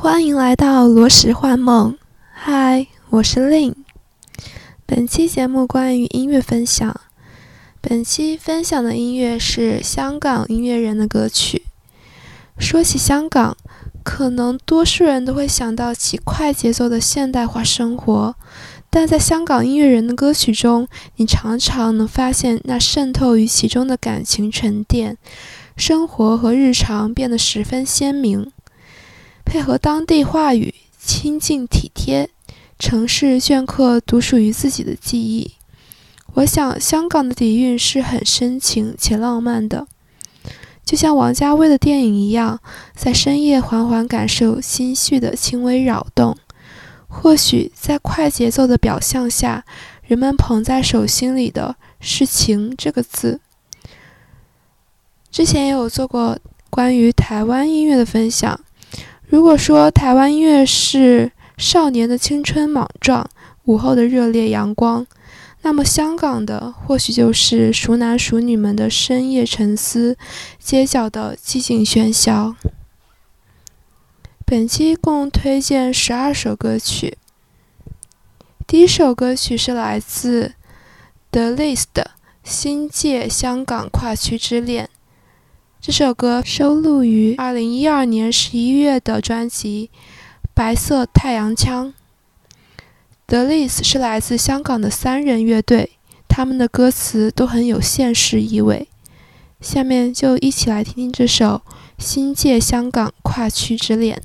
欢迎来到罗石幻梦。嗨，我是令。本期节目关于音乐分享。本期分享的音乐是香港音乐人的歌曲。说起香港，可能多数人都会想到其快节奏的现代化生活，但在香港音乐人的歌曲中，你常常能发现那渗透于其中的感情沉淀，生活和日常变得十分鲜明。配合当地话语，亲近体贴，城市镌刻独属于自己的记忆。我想，香港的底蕴是很深情且浪漫的，就像王家卫的电影一样，在深夜缓缓感受心绪的轻微扰动。或许在快节奏的表象下，人们捧在手心里的是“情”这个字。之前也有做过关于台湾音乐的分享。如果说台湾音乐是少年的青春莽撞，午后的热烈阳光，那么香港的或许就是熟男熟女们的深夜沉思，街角的寂静喧嚣。本期共推荐十二首歌曲，第一首歌曲是来自 The List《新界香港跨区之恋》。这首歌收录于2012年11月的专辑《白色太阳枪》。The List 是来自香港的三人乐队，他们的歌词都很有现实意味。下面就一起来听听这首《新界香港跨区之恋》。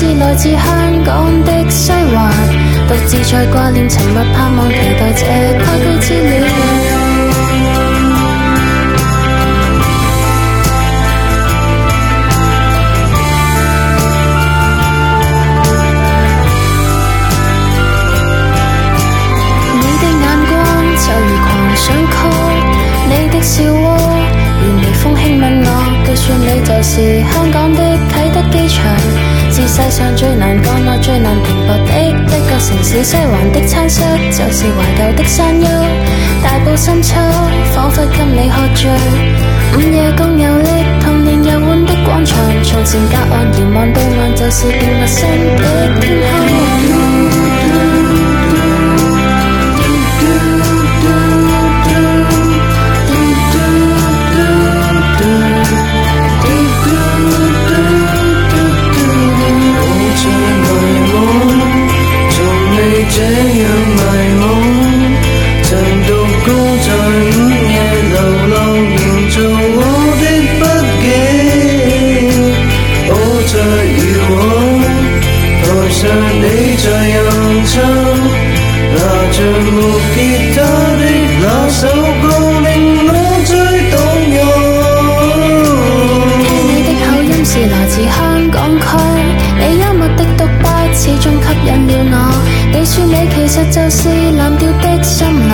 是来自香港的西环，独自在挂念、沉默、盼望、期待这跨区之恋。你的眼光就如狂想曲，你的笑窝如微风轻吻我，据说你就是香港的启德机场。世上最难干、我最难停泊的一个城市，西环的餐室就是怀旧的山丘，大步深秋仿佛跟你喝醉，午夜共游历童年游玩的广场，从前隔岸遥望对岸就是变陌生的。在你在吟唱，拿着木吉他的那首歌，令我最动容。听你的口音是来自香港区，你幽默的独白始终吸引了我。你说你其实就是蓝调的森林，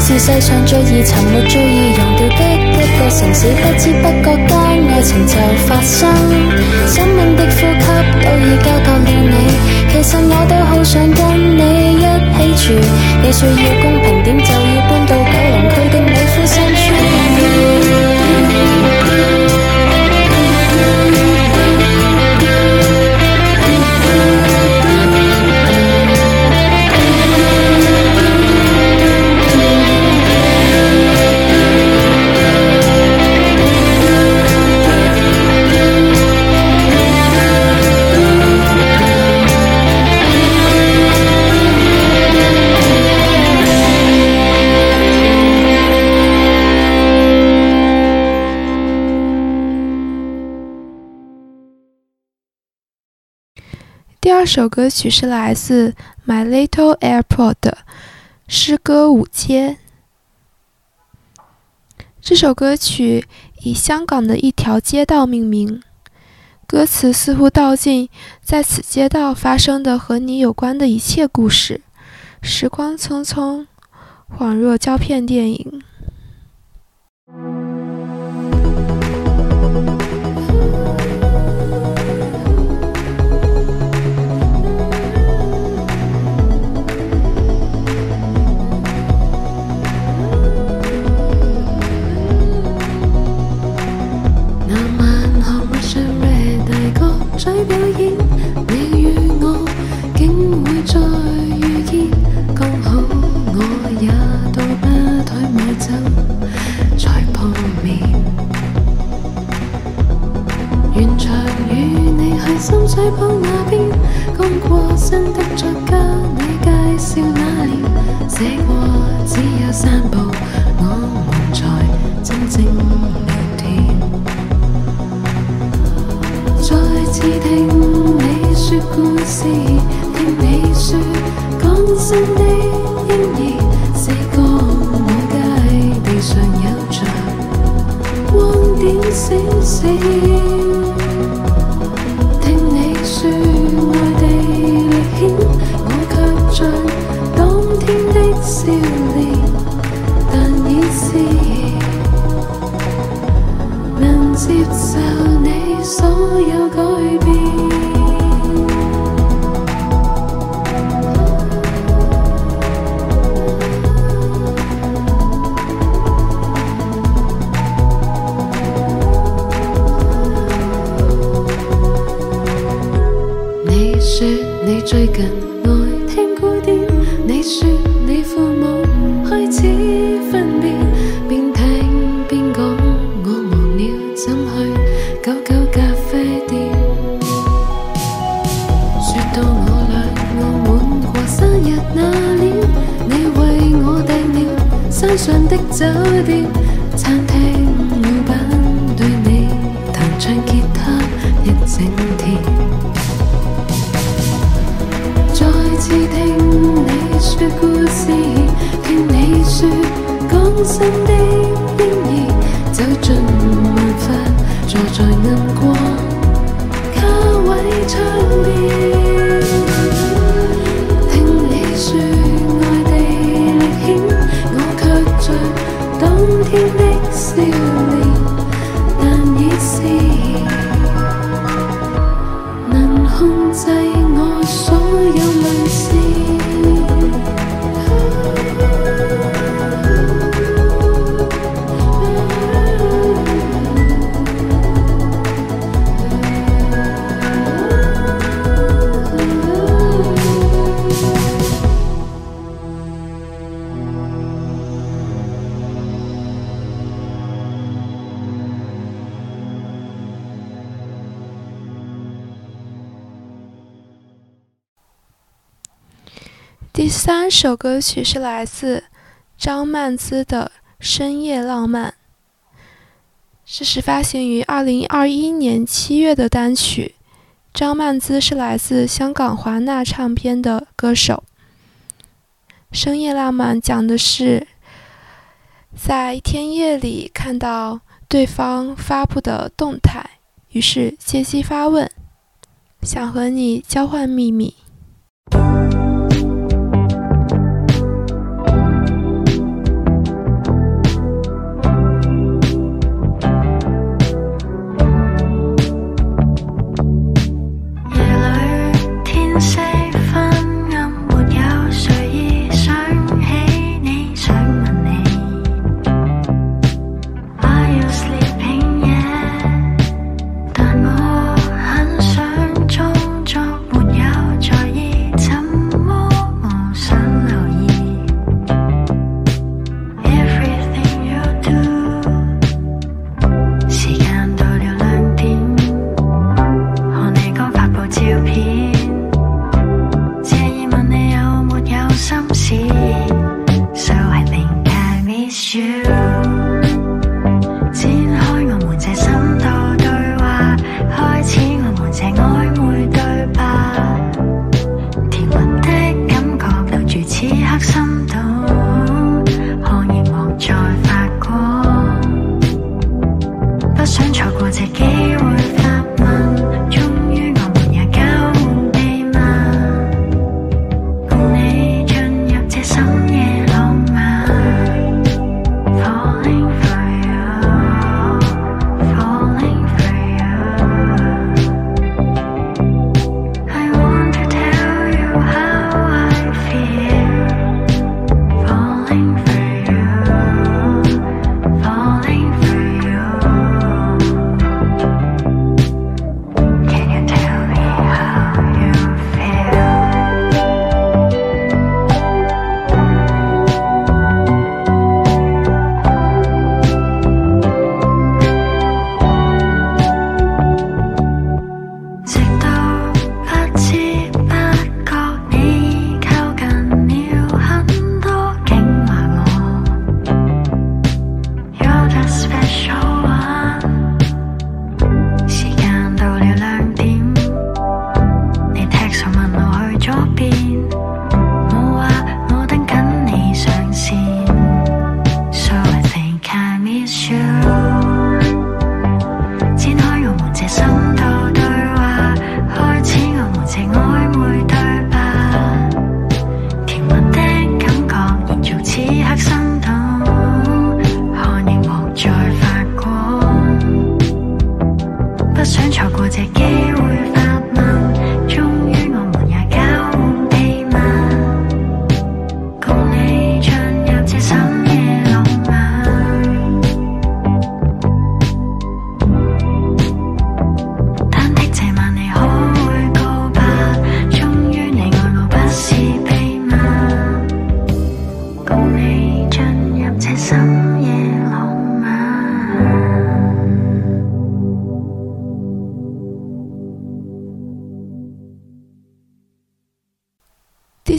是世上最易沉没、最易溶掉的。城市不知不觉间，爱情就发生。生命的呼吸都已交给了你。其实我都好想跟你一起住。你说要公平点，就要。这首歌曲是来自《My Little Airport》的《诗歌舞街》。这首歌曲以香港的一条街道命名，歌词似乎道尽在此街道发生的和你有关的一切故事。时光匆匆，恍若胶片电影。Baby. 这首歌曲是来自张曼姿的《深夜浪漫》，这是发行于二零二一年七月的单曲。张曼姿是来自香港华纳唱片的歌手。《深夜浪漫》讲的是在一天夜里看到对方发布的动态，于是借机发问，想和你交换秘密。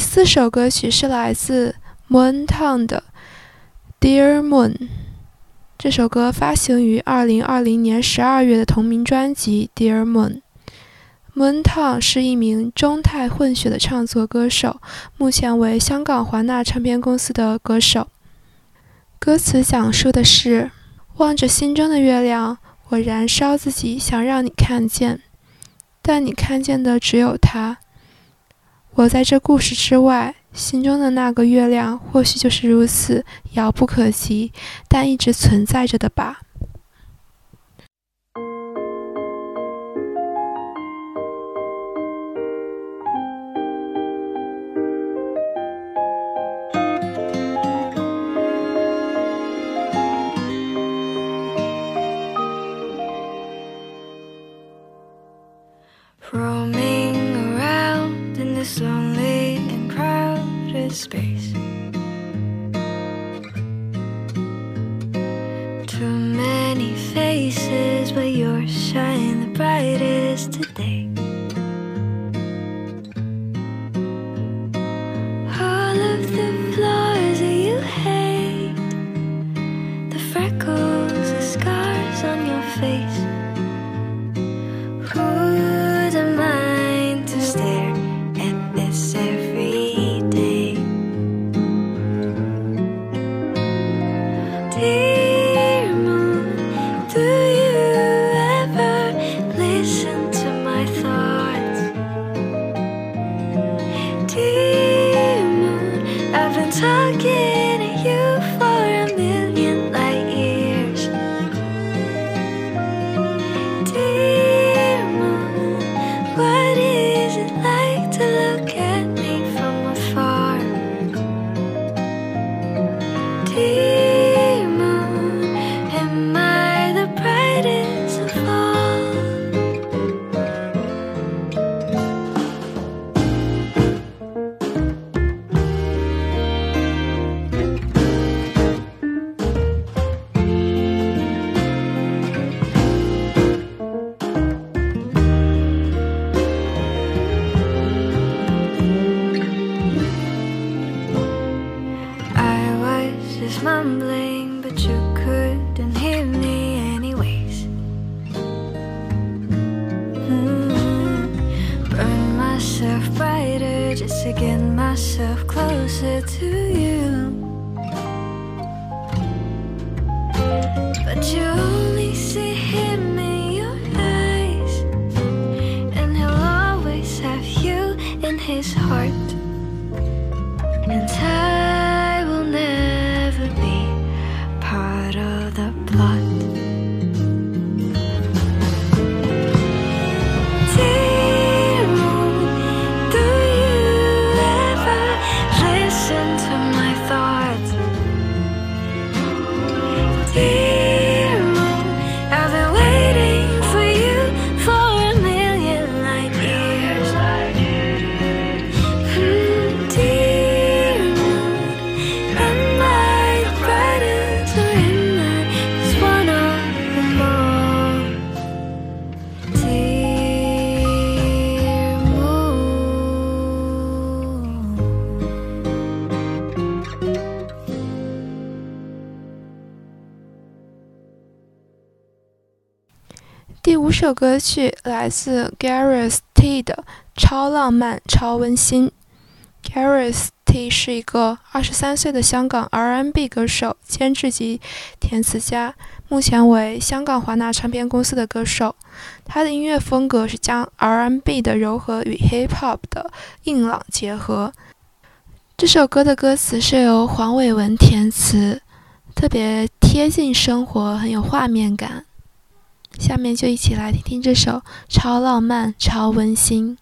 第四首歌曲是来自 Moon Town 的《Dear Moon》。这首歌发行于二零二零年十二月的同名专辑《Dear Moon》。Moon Town 是一名中泰混血的唱作歌手，目前为香港华纳唱片公司的歌手。歌词讲述的是：望着心中的月亮，我燃烧自己，想让你看见，但你看见的只有他。我在这故事之外，心中的那个月亮，或许就是如此，遥不可及，但一直存在着的吧。space. Too many faces, but you're shining the brightest. 这首歌曲来自 Gareth t e 的《超浪漫超温馨》。Gareth t 是一个二十三岁的香港 R&B 歌手、监制及填词家，目前为香港华纳唱片公司的歌手。他的音乐风格是将 R&B 的柔和与 Hip Hop 的硬朗结合。这首歌的歌词是由黄伟文填词，特别贴近生活，很有画面感。下面就一起来听听这首超浪漫、超温馨。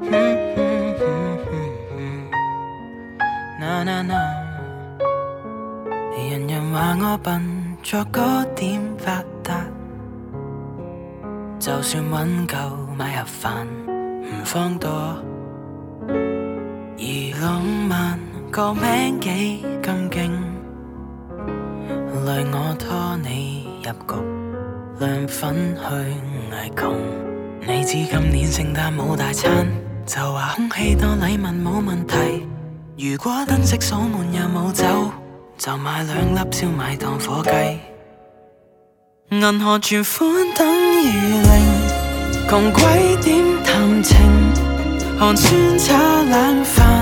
哼哼哼哼哼，啦啦啦！人人话我笨，作个点发达？就算揾够买盒饭，唔放多，而浪漫。個名幾咁勁，累我拖你入局，亮粉去捱窮。你知今年聖誕冇大餐，就話空氣當禮物冇問題。如果燈飾鎖門又冇走，就買兩粒燒賣當火雞。銀行存款等於零，窮鬼點談情？寒酸炒冷飯。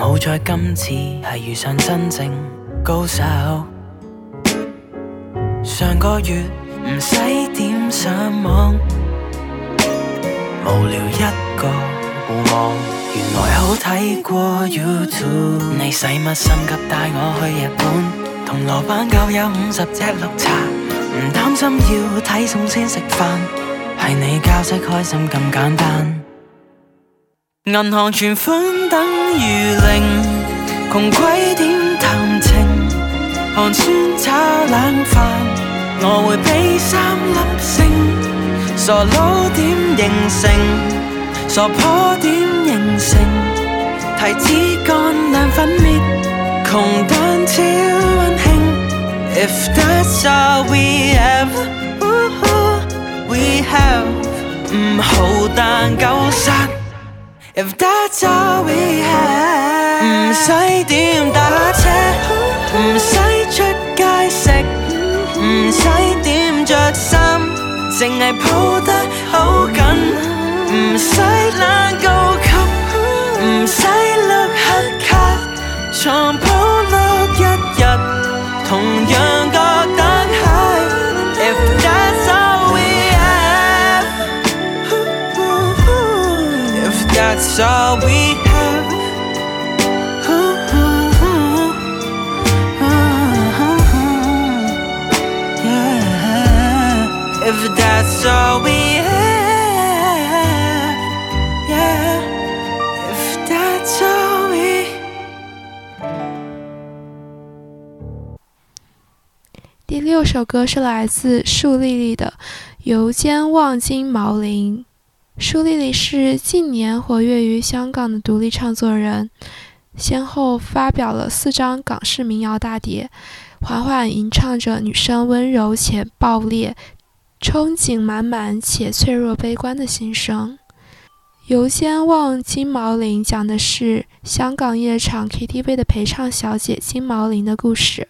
好在今次係遇上真正高手。上個月唔使點上網，無聊一個互望，原來好睇過 YouTube。你使乜心急帶我去日本？同鑼板够有五十隻綠茶，唔擔心要睇餸先食飯，係你教識開心咁簡單。銀行存款等於零，窮鬼點談情？寒酸炒冷飯，我會俾三粒星。傻佬點形成？傻婆點形成？提子乾涼粉麵，窮蛋超溫馨。If that's all we have, we have, 唔好但够杀。If that's all we have 唔使點打車，唔使出街食，唔使點着衫，淨係抱得好緊，唔使懶高級，唔使碌黑卡，床鋪碌一日，同樣。第六首歌是来自树丽丽的《游间望金毛林》。树丽丽是近年活跃于香港的独立唱作人，先后发表了四张港式民谣大碟，缓缓吟唱着女生温柔且爆裂。憧憬满满且脆弱悲观的心声，《游仙望金毛林》讲的是香港夜场 KTV 的陪唱小姐金毛林的故事。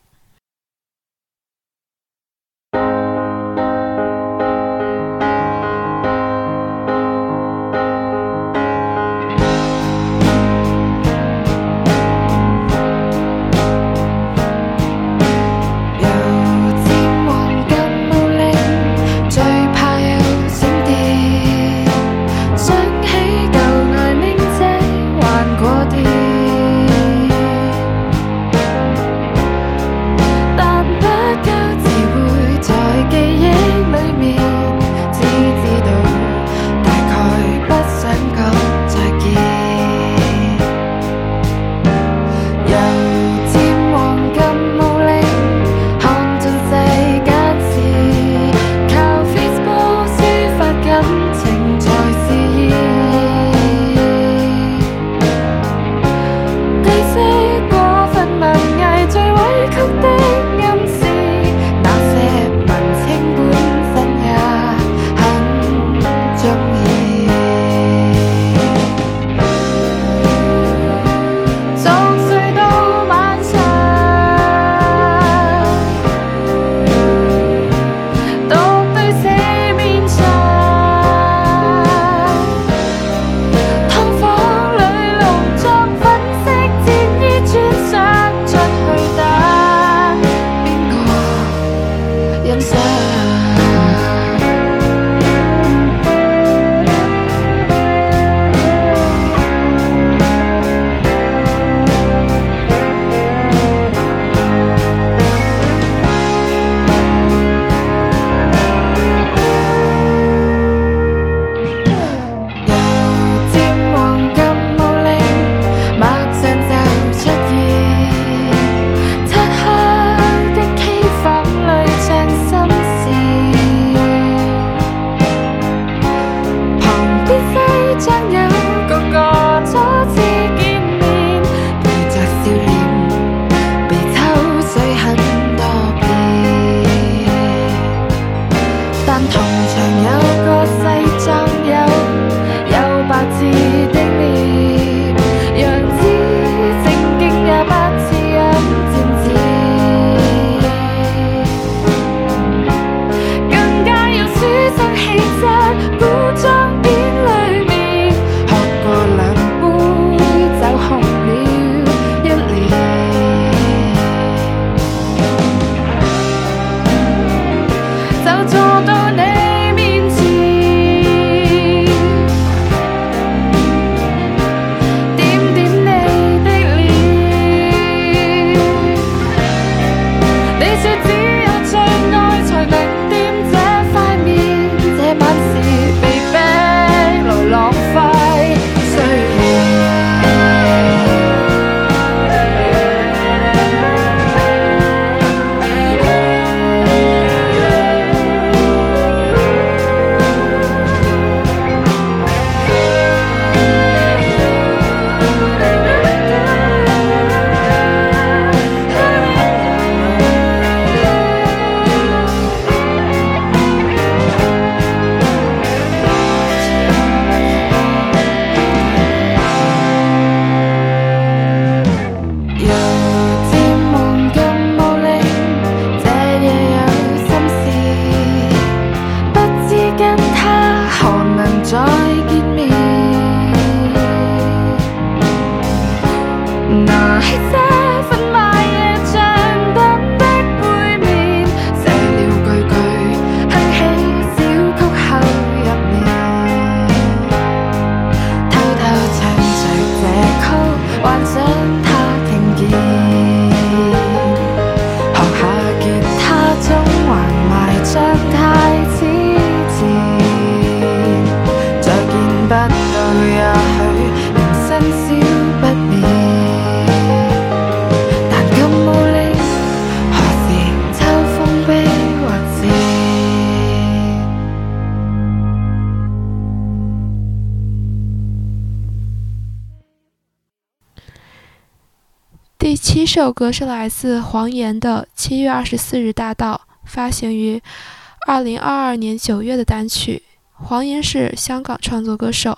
这首歌是来自黄岩的《七月二十四日大道》，发行于2022年9月的单曲。黄岩是香港创作歌手，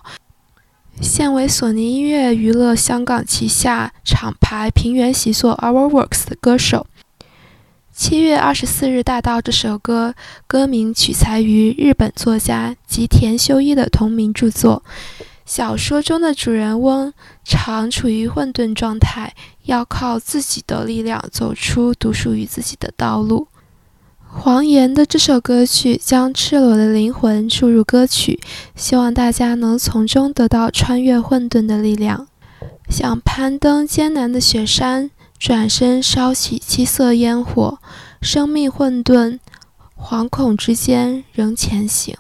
现为索尼音乐娱乐香港旗下厂牌平原协作 Our Works 的歌手。《七月二十四日大道》这首歌歌名取材于日本作家吉田修一的同名著作。小说中的主人翁常处于混沌状态，要靠自己的力量走出独属于自己的道路。黄岩的这首歌曲将赤裸的灵魂注入歌曲，希望大家能从中得到穿越混沌的力量。想攀登艰难的雪山，转身烧起七色烟火，生命混沌，惶恐之间仍前行。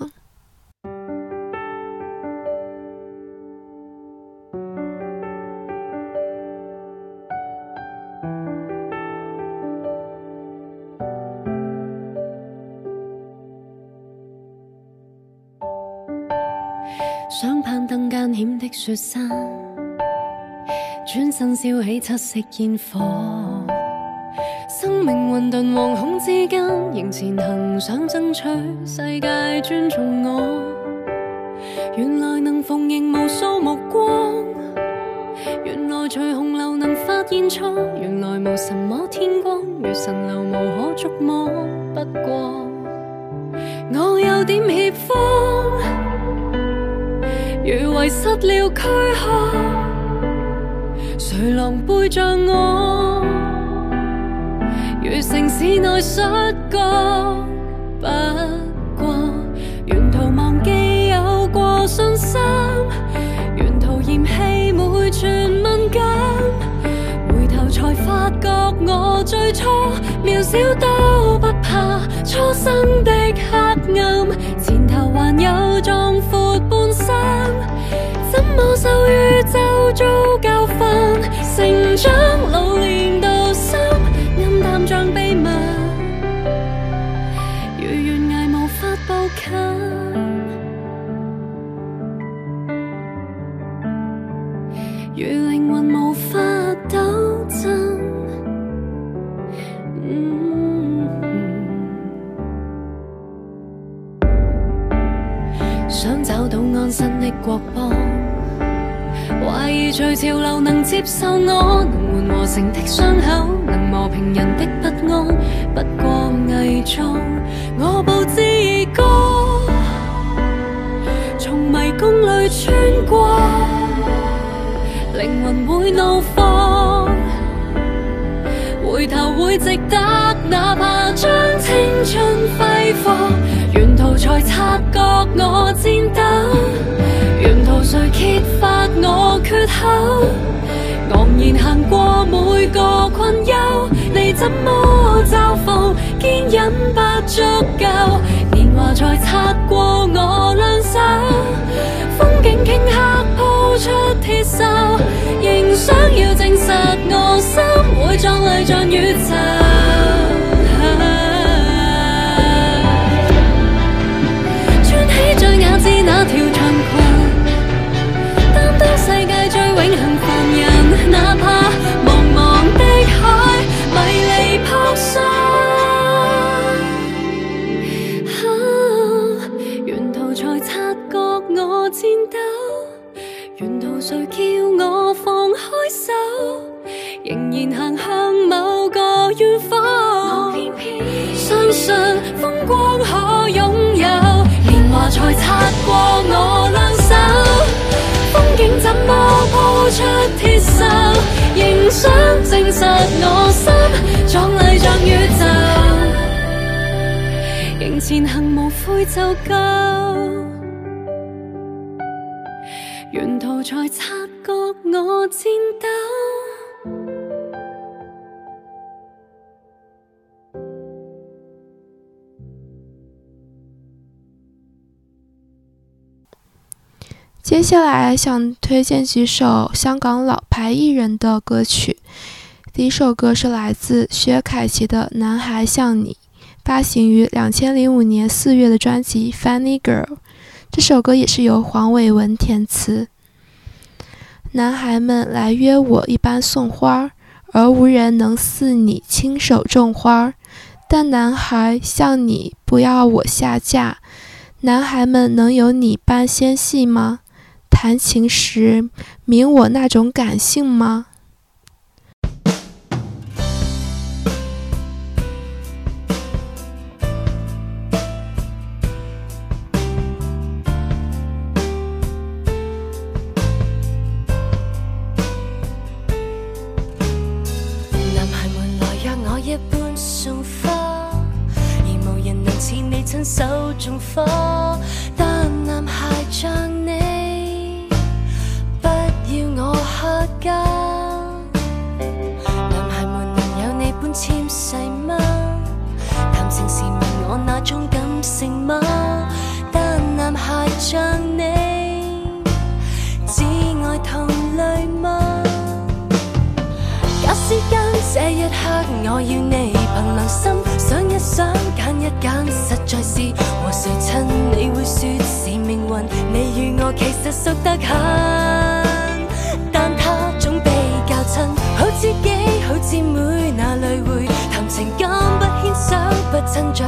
想攀登艰险的雪山，转身烧起七色烟火。生命混沌惶恐之间，仍前行，想争取世界尊重我。原来能逢迎无数目光，原来随洪流能发现错，原来无什么天光，如神流无可捉摸。不过，我有点怯慌。如遗失了躯壳，谁狼狈着我？如城市内失觉，不过沿途忘记有过信心，沿途嫌弃每寸敏感。我最初渺小都不怕，初生的黑暗，前头还有壮阔半生，怎么受宇宙做教训？成长。情人的不安，不過偽装。我步志歌，從迷宮裏穿過，靈魂會怒放。回頭會值得，哪怕將青春揮霍。沿途才察覺我颤抖，沿途誰揭發我缺口？昂然行過每個困忧。怎么嘲讽？坚忍不足够，年华才擦过我两手，风景顷刻铺出铁锈，仍想要证实我心会壮丽像宇宙。叫我放开手，仍然行向某个远方。相信风光可拥有，年华才擦过我两手。风景怎么铺出铁锈，仍想证实我心壮丽像宇宙，仍前行无悔就够，沿途才差。接下来想推荐几首香港老牌艺人的歌曲。第一首歌是来自薛凯琪的《男孩像你》，发行于两千零五年四月的专辑《Funny Girl》。这首歌也是由黄伟文填词。男孩们来约我一般送花，而无人能似你亲手种花。但男孩像你，不要我下嫁。男孩们能有你般纤细吗？弹琴时明我那种感性吗？手中火。熟得很，但他总比较亲。好知己，好姊妹，哪里会谈情感？不牵手，不亲嘴。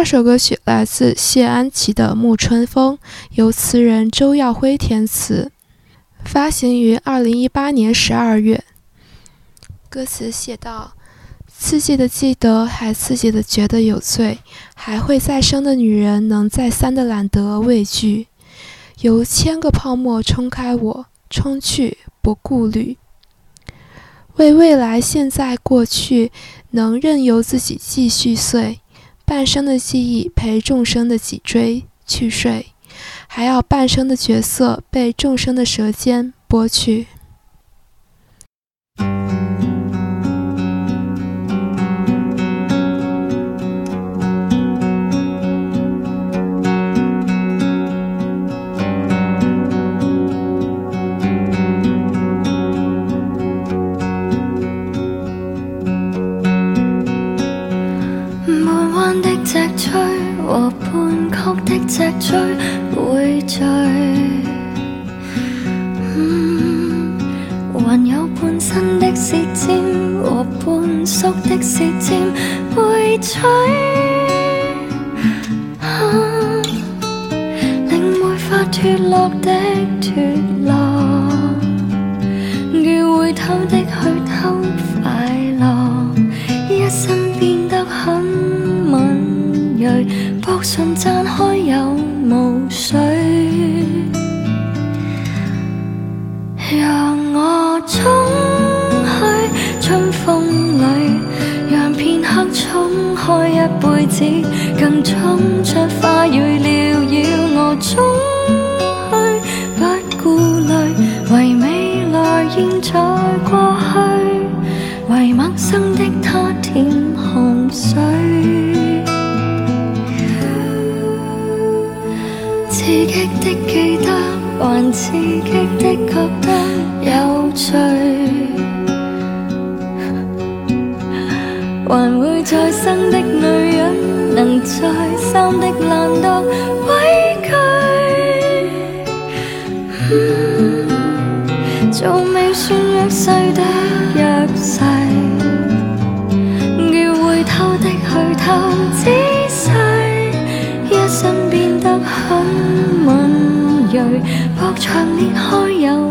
这首歌曲来自谢安琪的《暮春风》，由词人周耀辉填词，发行于二零一八年十二月。歌词写道：“刺激的记得，还刺激的觉得有罪，还会再生的女人，能再三的懒得畏惧，由千个泡沫冲开我，冲去不顾虑，为未来、现在、过去，能任由自己继续碎。”半生的记忆陪众生的脊椎去睡，还要半生的角色被众生的舌尖剥去。的脊椎和半曲的脊椎会聚，还有半新的舌尖和半缩的舌尖会啊，令没法脱落的脱落。信绽开有雾水，让我冲去春风里，让片刻冲开一辈子，更冲出花蕊缭绕我冲。的记得，還刺激的覺得有趣，還會再生的女人，能再三的浪蕩。长裂开，有。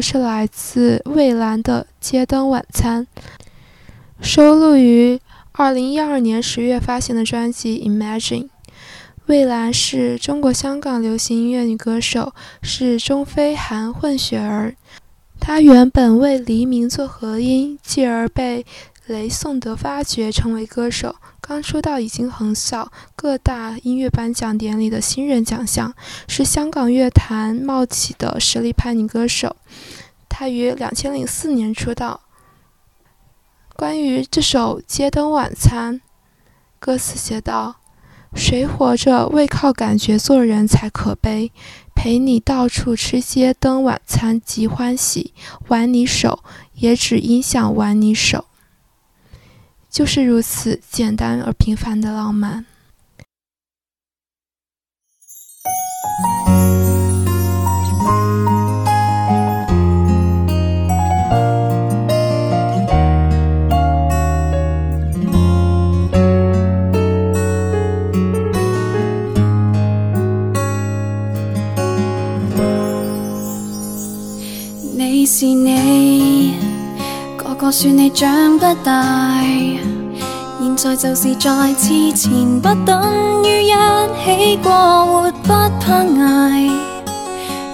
是来自蔚兰的《街灯晚餐》，收录于2012年10月发行的专辑《Imagine》。蔚兰是中国香港流行音乐女歌手，是中非韩混血儿。她原本为黎明做合音，继而被。雷颂德发掘成为歌手，刚出道已经横扫各大音乐颁奖典礼的新人奖项，是香港乐坛冒起的实力派女歌手。她于两千零四年出道。关于这首《街灯晚餐》，歌词写道：“谁活着为靠感觉做人才可悲？陪你到处吃街灯晚餐即欢喜，挽你手也只因想挽你手。”就是如此简单而平凡的浪漫。你是你，个个说你长不大。在就是在之前不等于一起过，活不怕挨，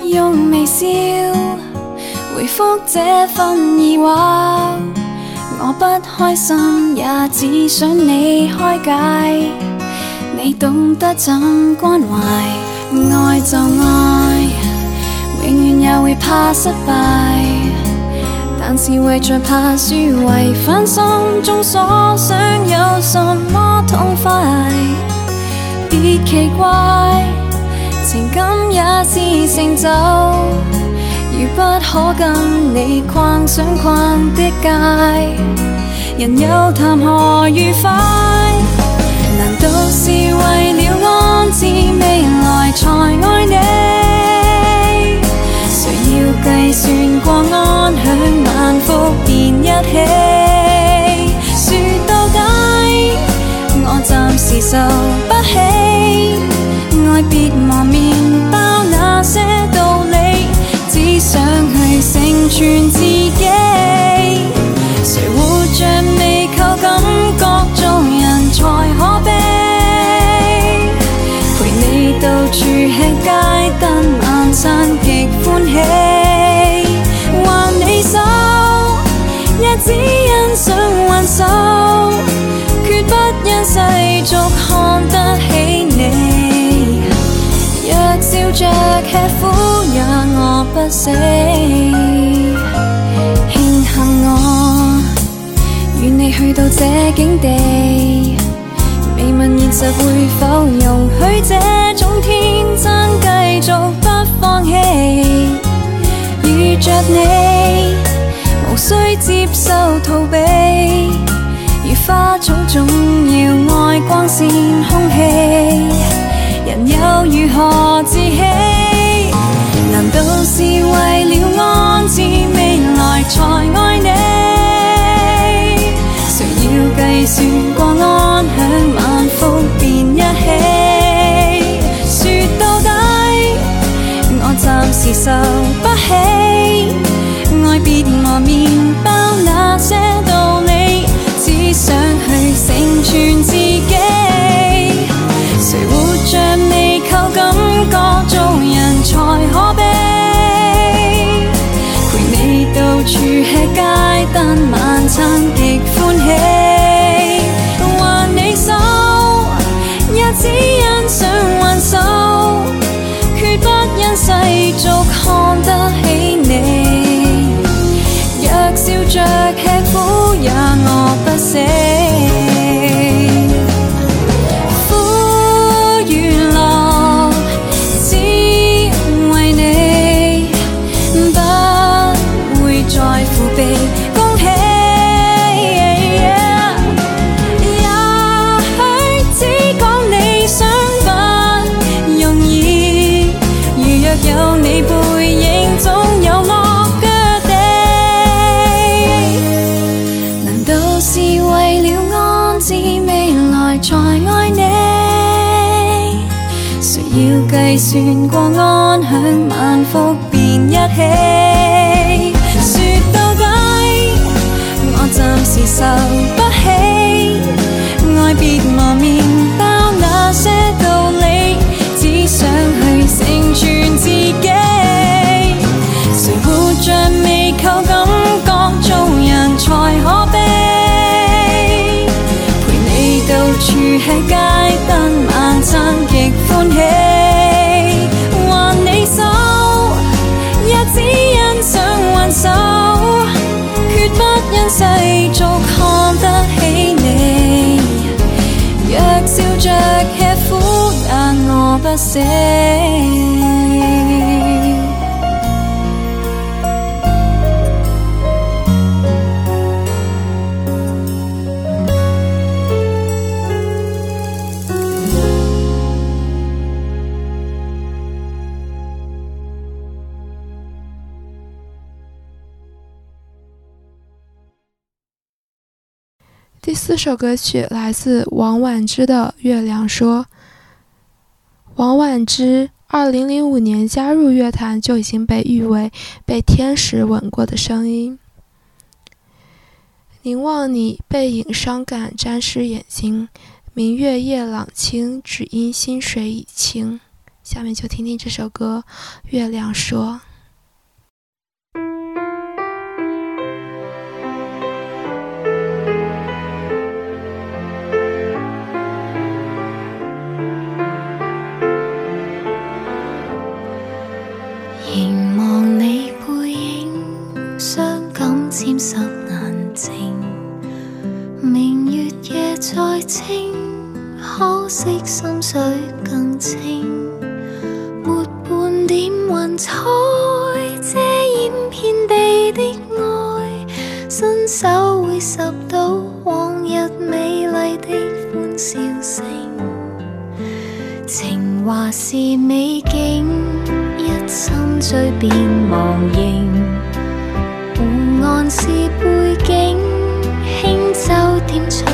用微笑回复这份疑惑。我不开心也只想你开解，你懂得怎关怀。爱就爱，永远也会怕失败。但是为着怕输违反心中所想，有什么痛快？别奇怪，情感也是成就，如不可跟你逛想逛的街，人又谈何愉快？难道是为了安置未来才爱你？谁要计算过安享？幸福便一起，说到底，我暂时受不起。爱别忘面包那些道理，只想去成全自己。谁活着未靠感觉，做人才可悲。陪你到处吃街灯晚餐，极欢喜。只因想挽手，决不因世俗看得起你。若笑着吃苦也饿不死，庆幸我与你去到这境地。未问现实会否容许这种天真，继续不放弃。遇着你，无需。逃避，如花草总要爱光线、空气，人又如何自欺？难道是为了安置未来才爱你？谁要计算过安享晚福便一起？说到底，我暂时受不起，爱别磨面。全自己，谁活着未靠感觉做人才可悲。陪你到处吃街摊晚餐极欢喜，握你手也只欣赏挽手，绝不因世俗看得起你。若笑着吃苦。星光。着吃苦也饿不死。四首歌曲来自王婉之的《月亮说》。王婉之二零零五年加入乐坛，就已经被誉为“被天使吻过的声音”。凝望你背影，伤感沾湿眼睛。明月夜，朗清，只因心水已清。下面就听听这首歌，《月亮说》。纤湿眼睛，明月夜再清，可惜心水更清，没半点云彩遮掩遍地的爱，伸手会拾到往日美丽的欢笑声。情话是美景，一心追便忘形。还是背景，轻舟点翠。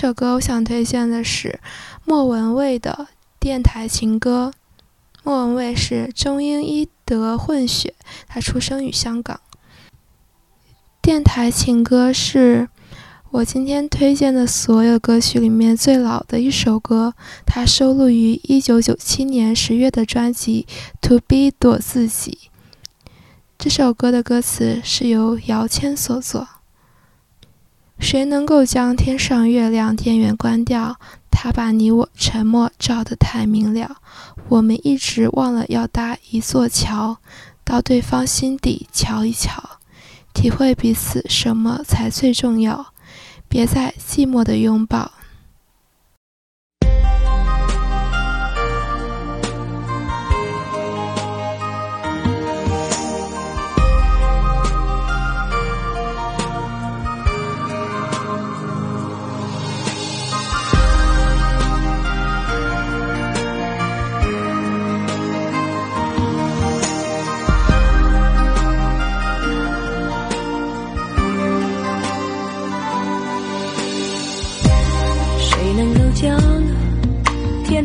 这首歌我想推荐的是莫文蔚的《电台情歌》。莫文蔚是中英伊德混血，她出生于香港。《电台情歌》是我今天推荐的所有歌曲里面最老的一首歌，它收录于一九九七年十月的专辑《To Be 我自己》。这首歌的歌词是由姚谦所作。谁能够将天上月亮电源关掉？他把你我沉默照得太明了。我们一直忘了要搭一座桥，到对方心底瞧一瞧，体会彼此什么才最重要。别再寂寞的拥抱。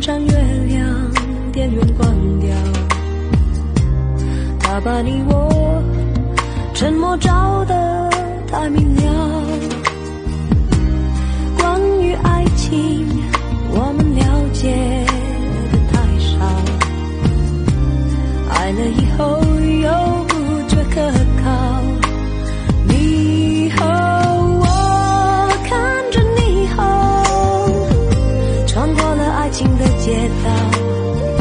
上月亮，电源关掉。他把你我沉默照得太明了。关于爱情，我们了解的太少。爱了以后。爱情的街道。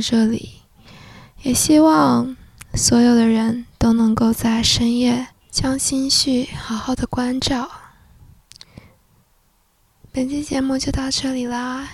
这里，也希望所有的人都能够在深夜将心绪好好的关照。本期节目就到这里啦。